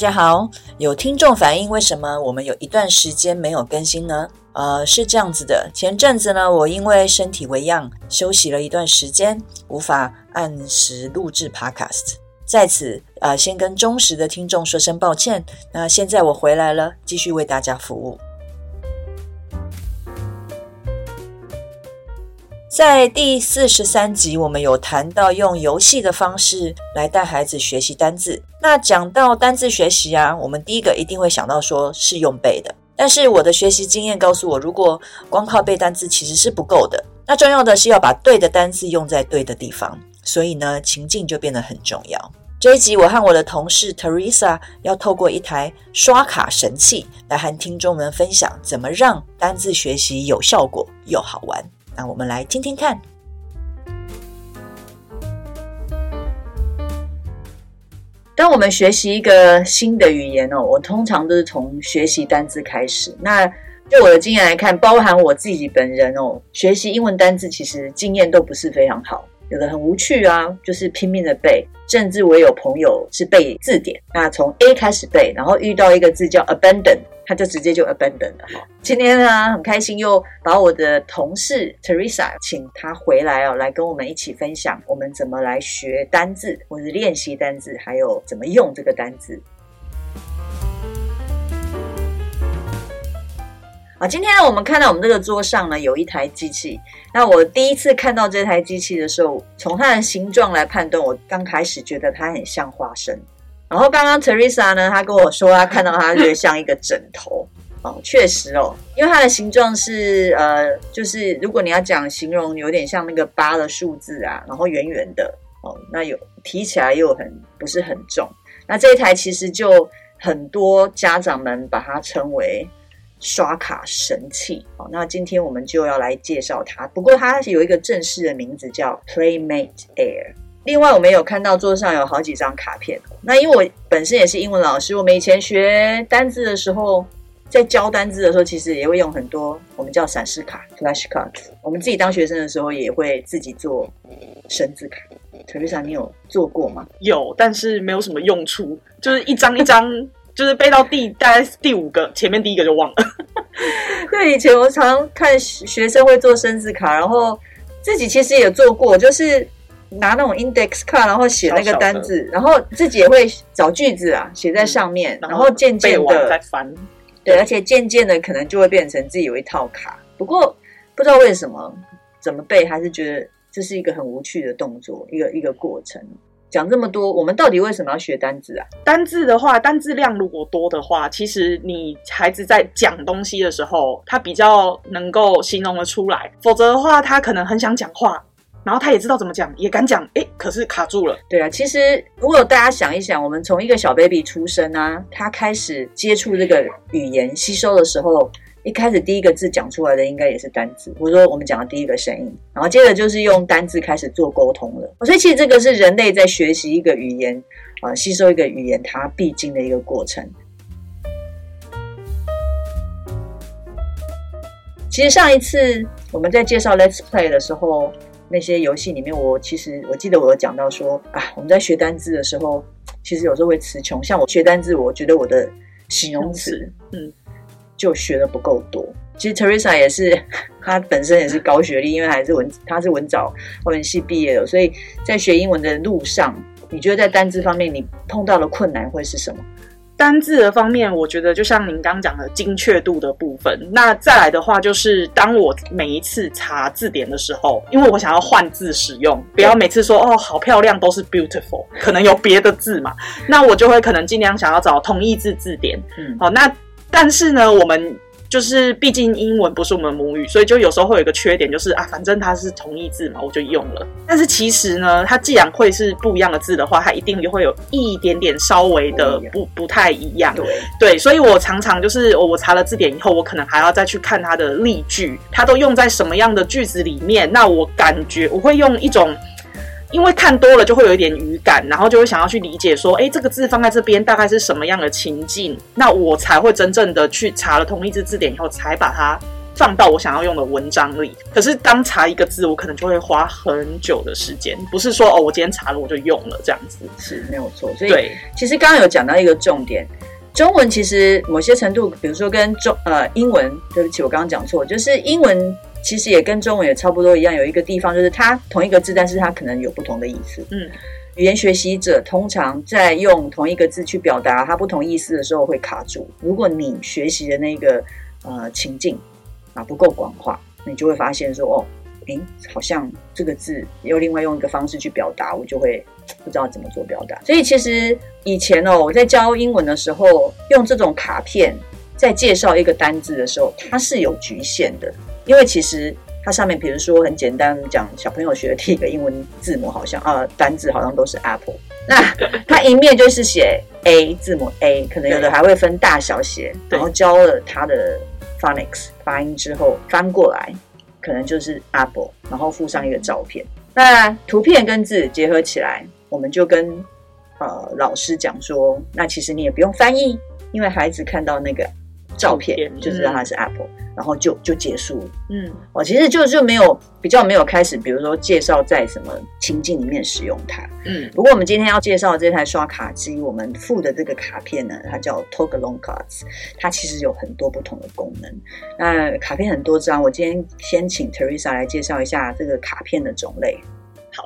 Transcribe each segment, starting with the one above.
大家好，有听众反映，为什么我们有一段时间没有更新呢？呃，是这样子的，前阵子呢，我因为身体为恙，休息了一段时间，无法按时录制 Podcast，在此呃，先跟忠实的听众说声抱歉。那现在我回来了，继续为大家服务。在第四十三集，我们有谈到用游戏的方式来带孩子学习单字。那讲到单字学习啊，我们第一个一定会想到说是用背的。但是我的学习经验告诉我，如果光靠背单字其实是不够的。那重要的是要把对的单字用在对的地方。所以呢，情境就变得很重要。这一集我和我的同事 Teresa 要透过一台刷卡神器来和听众们分享，怎么让单字学习有效果又好玩。那我们来听听看。当我们学习一个新的语言哦，我通常都是从学习单字开始。那就我的经验来看，包含我自己本人哦，学习英文单字其实经验都不是非常好。有的很无趣啊，就是拼命的背，甚至我有朋友是背字典，那从 A 开始背，然后遇到一个字叫 abandon，他就直接就 abandon 了哈。今天呢，很开心又把我的同事 Teresa 请他回来哦，来跟我们一起分享我们怎么来学单字，或是练习单字，还有怎么用这个单字。啊，今天呢，我们看到我们这个桌上呢，有一台机器。那我第一次看到这台机器的时候，从它的形状来判断，我刚开始觉得它很像花生。然后刚刚 Teresa 呢，她跟我说，她看到它觉得像一个枕头。哦，确实哦，因为它的形状是呃，就是如果你要讲形容，有点像那个八的数字啊，然后圆圆的哦，那有提起来又很不是很重。那这一台其实就很多家长们把它称为。刷卡神器，好，那今天我们就要来介绍它。不过它有一个正式的名字叫 Playmate Air。另外，我们有看到桌上有好几张卡片。那因为我本身也是英文老师，我们以前学单字的时候，在教单字的时候，其实也会用很多我们叫闪示卡 （Flash Cards）。我们自己当学生的时候，也会自己做生字卡。Teresa，你有做过吗？有，但是没有什么用处，就是一张一张。就是背到第大概第五个，前面第一个就忘了。对，以前我常看学生会做生字卡，然后自己其实也做过，就是拿那种 index 卡，然后写那个单字，小小然后自己也会找句子啊，写在上面，嗯、然后渐渐的再翻。对，而且渐渐的可能就会变成自己有一套卡。不过不知道为什么怎么背，还是觉得这是一个很无趣的动作，一个一个过程。讲这么多，我们到底为什么要学单字啊？单字的话，单字量如果多的话，其实你孩子在讲东西的时候，他比较能够形容的出来。否则的话，他可能很想讲话，然后他也知道怎么讲，也敢讲，诶，可是卡住了。对啊，其实如果大家想一想，我们从一个小 baby 出生啊，他开始接触这个语言吸收的时候。一开始第一个字讲出来的应该也是单字，或者说我们讲的第一个声音，然后接着就是用单字开始做沟通了。所以其实这个是人类在学习一个语言啊，吸收一个语言它必经的一个过程。其实上一次我们在介绍 Let's Play 的时候，那些游戏里面，我其实我记得我有讲到说啊，我们在学单字的时候，其实有时候会词穷。像我学单字，我觉得我的形容词，嗯。就学的不够多。其实 Teresa 也是，她本身也是高学历，因为还是文，她是文藻外文系毕业的，所以在学英文的路上，你觉得在单字方面你碰到的困难会是什么？单字的方面，我觉得就像您刚讲的精确度的部分。那再来的话，就是当我每一次查字典的时候，因为我想要换字使用，不要每次说哦好漂亮都是 beautiful，可能有别的字嘛，那我就会可能尽量想要找同义字字典。嗯，好，那。但是呢，我们就是毕竟英文不是我们母语，所以就有时候会有一个缺点，就是啊，反正它是同义字嘛，我就用了。但是其实呢，它既然会是不一样的字的话，它一定就会有一点点稍微的不不太一样。对对，所以我常常就是我查了字典以后，我可能还要再去看它的例句，它都用在什么样的句子里面。那我感觉我会用一种。因为看多了就会有一点语感，然后就会想要去理解说，哎，这个字放在这边大概是什么样的情境，那我才会真正的去查了同义字字典以后，才把它放到我想要用的文章里。可是当查一个字，我可能就会花很久的时间，不是说哦，我今天查了我就用了这样子，是没有错。所以对其实刚刚有讲到一个重点，中文其实某些程度，比如说跟中呃英文，对不起，我刚刚讲错，就是英文。其实也跟中文也差不多一样，有一个地方就是它同一个字，但是它可能有不同的意思。嗯，语言学习者通常在用同一个字去表达它不同意思的时候会卡住。如果你学习的那个呃情境啊不够广化，你就会发现说哦，诶，好像这个字又另外用一个方式去表达，我就会不知道怎么做表达。所以其实以前哦，我在教英文的时候，用这种卡片在介绍一个单字的时候，它是有局限的。因为其实它上面，比如说很简单讲，小朋友学的第一个英文字母好像啊，单字好像都是 apple。那 它一面就是写 a 字母 a，可能有的还会分大小写，然后教了它的 phonics 发音之后翻过来，可能就是 apple，然后附上一个照片。那图片跟字结合起来，我们就跟呃老师讲说，那其实你也不用翻译，因为孩子看到那个。照片就知道它是 Apple，嗯，然后就就结束了。嗯，我其实就就没有比较没有开始，比如说介绍在什么情境里面使用它。嗯，不过我们今天要介绍的这台刷卡机，我们附的这个卡片呢，它叫 Togalong Cards，它其实有很多不同的功能。那卡片很多张，我今天先请 Teresa 来介绍一下这个卡片的种类。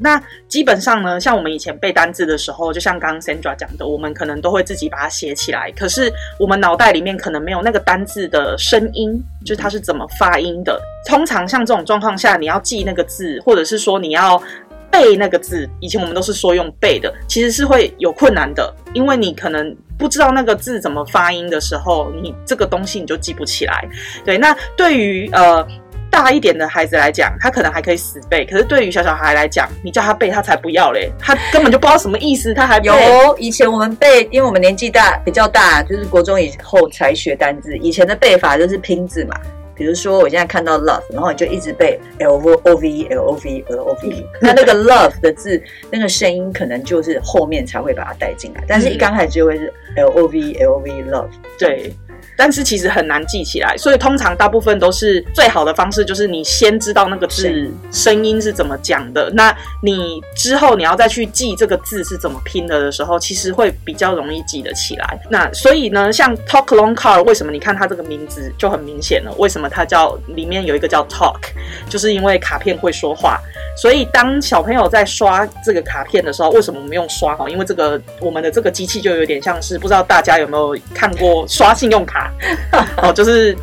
那基本上呢，像我们以前背单字的时候，就像刚刚 Sandra 讲的，我们可能都会自己把它写起来。可是我们脑袋里面可能没有那个单字的声音，就是它是怎么发音的。通常像这种状况下，你要记那个字，或者是说你要背那个字，以前我们都是说用背的，其实是会有困难的，因为你可能不知道那个字怎么发音的时候，你这个东西你就记不起来。对，那对于呃。大一点的孩子来讲，他可能还可以死背，可是对于小小孩来讲，你叫他背，他才不要嘞，他根本就不知道什么意思，他还背。有以前我们背，因为我们年纪大，比较大，就是国中以后才学单字。以前的背法就是拼字嘛，比如说我现在看到 love，然后你就一直背 l o v e l o v e l o v e，那那个 love 的字，那个声音可能就是后面才会把它带进来，但是一刚开始就会是 l o v e l o v e love，对。但是其实很难记起来，所以通常大部分都是最好的方式，就是你先知道那个字声音是怎么讲的，那你之后你要再去记这个字是怎么拼的的时候，其实会比较容易记得起来。那所以呢，像 Talk Long Card，为什么你看它这个名字就很明显了？为什么它叫里面有一个叫 Talk，就是因为卡片会说话。所以当小朋友在刷这个卡片的时候，为什么我们用刷？哈，因为这个我们的这个机器就有点像是，不知道大家有没有看过刷信用卡？哦，就是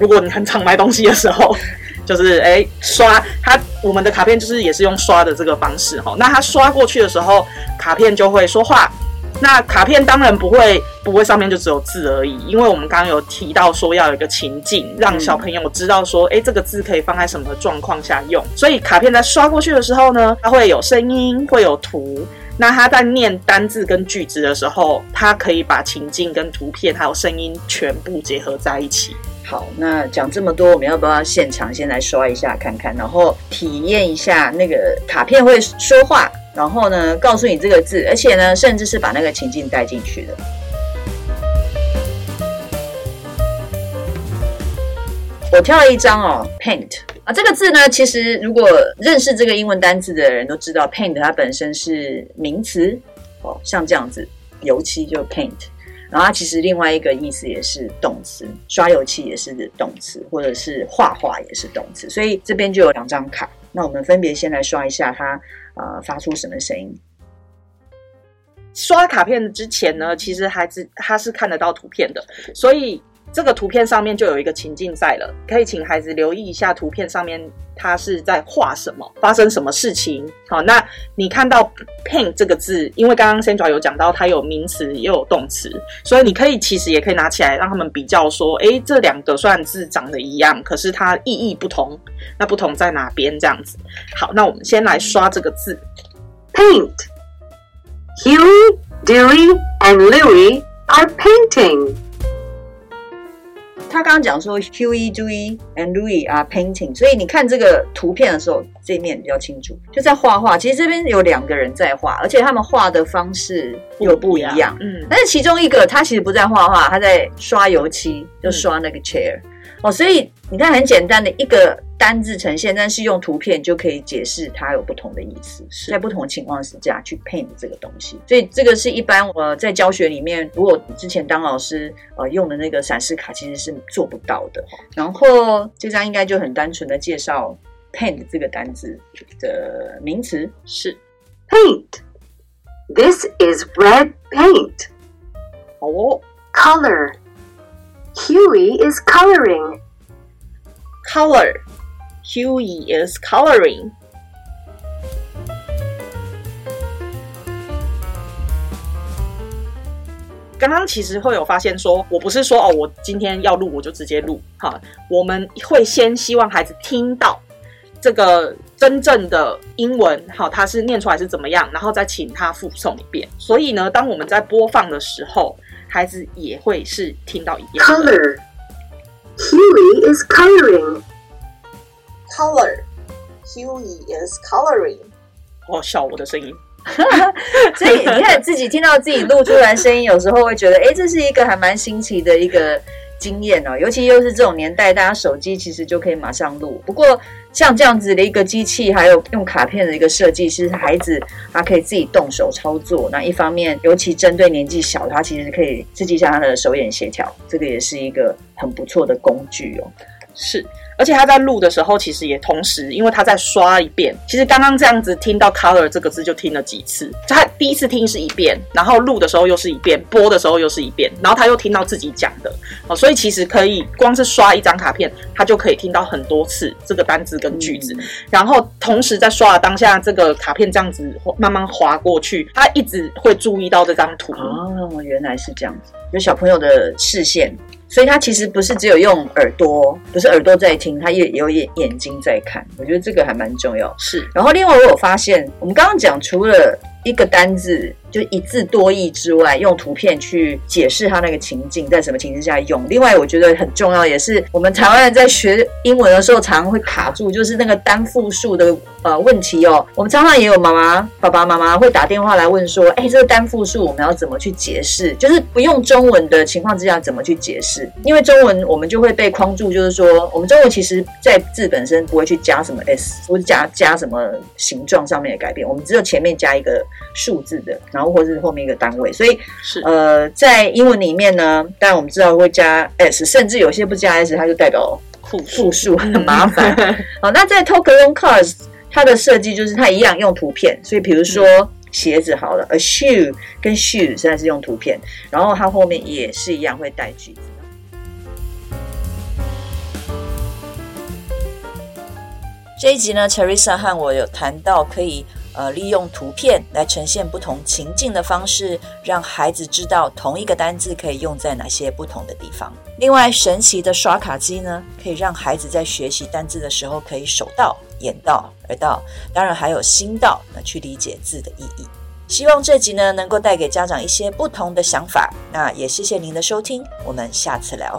如果你很常买东西的时候，就是哎、刷它，我们的卡片就是也是用刷的这个方式哈。那它刷过去的时候，卡片就会说话。那卡片当然不会不会上面就只有字而已，因为我们刚刚有提到说要有一个情境，让小朋友知道说，哎、欸，这个字可以放在什么状况下用。所以卡片在刷过去的时候呢，它会有声音，会有图。那他在念单字跟句子的时候，他可以把情境跟图片还有声音全部结合在一起。好，那讲这么多，我们要不要现场先来刷一下看看，然后体验一下那个卡片会说话，然后呢告诉你这个字，而且呢甚至是把那个情境带进去的。我挑了一张哦，paint。啊，这个字呢，其实如果认识这个英文单字的人都知道，paint 它本身是名词哦，像这样子，油漆就 paint，然后它其实另外一个意思也是动词，刷油漆也是动词，或者是画画也是动词，所以这边就有两张卡，那我们分别先来刷一下它，呃，发出什么声音？刷卡片之前呢，其实孩子他是看得到图片的，所以。这个图片上面就有一个情境在了，可以请孩子留意一下图片上面他是在画什么，发生什么事情。好，那你看到 paint 这个字，因为刚刚 Sandra 有讲到它有名词也有动词，所以你可以其实也可以拿起来让他们比较说，诶，这两个虽然字长得一样，可是它意义不同，那不同在哪边？这样子。好，那我们先来刷这个字，paint。Huey, Dewey, and Louie are painting. 他刚刚讲说，Huey, Dewey, and Louis are painting，所以你看这个图片的时候，这一面比较清楚，就在画画。其实这边有两个人在画，而且他们画的方式有不一样。嗯，但是其中一个他其实不在画画，他在刷油漆，就刷那个 chair。嗯、哦，所以你看很简单的一个。单字呈现，但是用图片就可以解释它有不同的意思，是在不同情况之下去 paint 这个东西。所以这个是一般我在教学里面，如果之前当老师呃用的那个闪失卡其实是做不到的。然后这张应该就很单纯的介绍 paint 这个单字的名词是 paint。This is red paint。哦，color。Huey is coloring。color。Huey is coloring。刚刚其实会有发现说，我不是说哦，我今天要录我就直接录哈，我们会先希望孩子听到这个真正的英文，好，他是念出来是怎么样，然后再请他复诵一遍。所以呢，当我们在播放的时候，孩子也会是听到一样。Color。Huey is coloring。Color, Huey is coloring。哦，笑我的声音，所以你看自己听到自己录出来声音，有时候会觉得，哎，这是一个还蛮新奇的一个经验哦。尤其又是这种年代，大家手机其实就可以马上录。不过像这样子的一个机器，还有用卡片的一个设计，其实孩子他可以自己动手操作。那一方面，尤其针对年纪小，他其实可以刺激一下他的手眼协调，这个也是一个很不错的工具哦。是。而且他在录的时候，其实也同时，因为他在刷一遍。其实刚刚这样子听到 color 这个字就听了几次。他第一次听是一遍，然后录的时候又是一遍，播的时候又是一遍，然后他又听到自己讲的。哦，所以其实可以光是刷一张卡片，他就可以听到很多次这个单字跟句子。嗯、然后同时在刷的当下，这个卡片这样子慢慢滑过去，他一直会注意到这张图。哦，原来是这样子，有小朋友的视线。所以他其实不是只有用耳朵，不是耳朵在听，他也有眼眼睛在看。我觉得这个还蛮重要。是。然后另外我有发现，我们刚刚讲除了一个单字。就一字多义之外，用图片去解释它那个情境，在什么情境下用。另外，我觉得很重要，也是我们台湾人在学英文的时候，常常会卡住，就是那个单复数的呃问题哦。我们常常也有妈妈、爸爸妈妈会打电话来问说：“哎，这个单复数我们要怎么去解释？就是不用中文的情况之下，怎么去解释？因为中文我们就会被框住，就是说我们中文其实在字本身不会去加什么 s，或者加加什么形状上面的改变，我们只有前面加一个数字的，然后。或者是后面一个单位，所以是呃，在英文里面呢，当然我们知道会加 s，甚至有些不加 s，它就代表复复数，很麻烦。好，那在 Talk Along Cars，它的设计就是它一样用图片，所以比如说鞋子好了，a shoe 跟 shoe 现在是用图片，然后它后面也是一样会带句子。这一集呢，Teresa 和我有谈到可以。呃，利用图片来呈现不同情境的方式，让孩子知道同一个单字可以用在哪些不同的地方。另外，神奇的刷卡机呢，可以让孩子在学习单字的时候可以手到、眼到、耳到，当然还有心到，那去理解字的意义。希望这集呢能够带给家长一些不同的想法。那也谢谢您的收听，我们下次聊。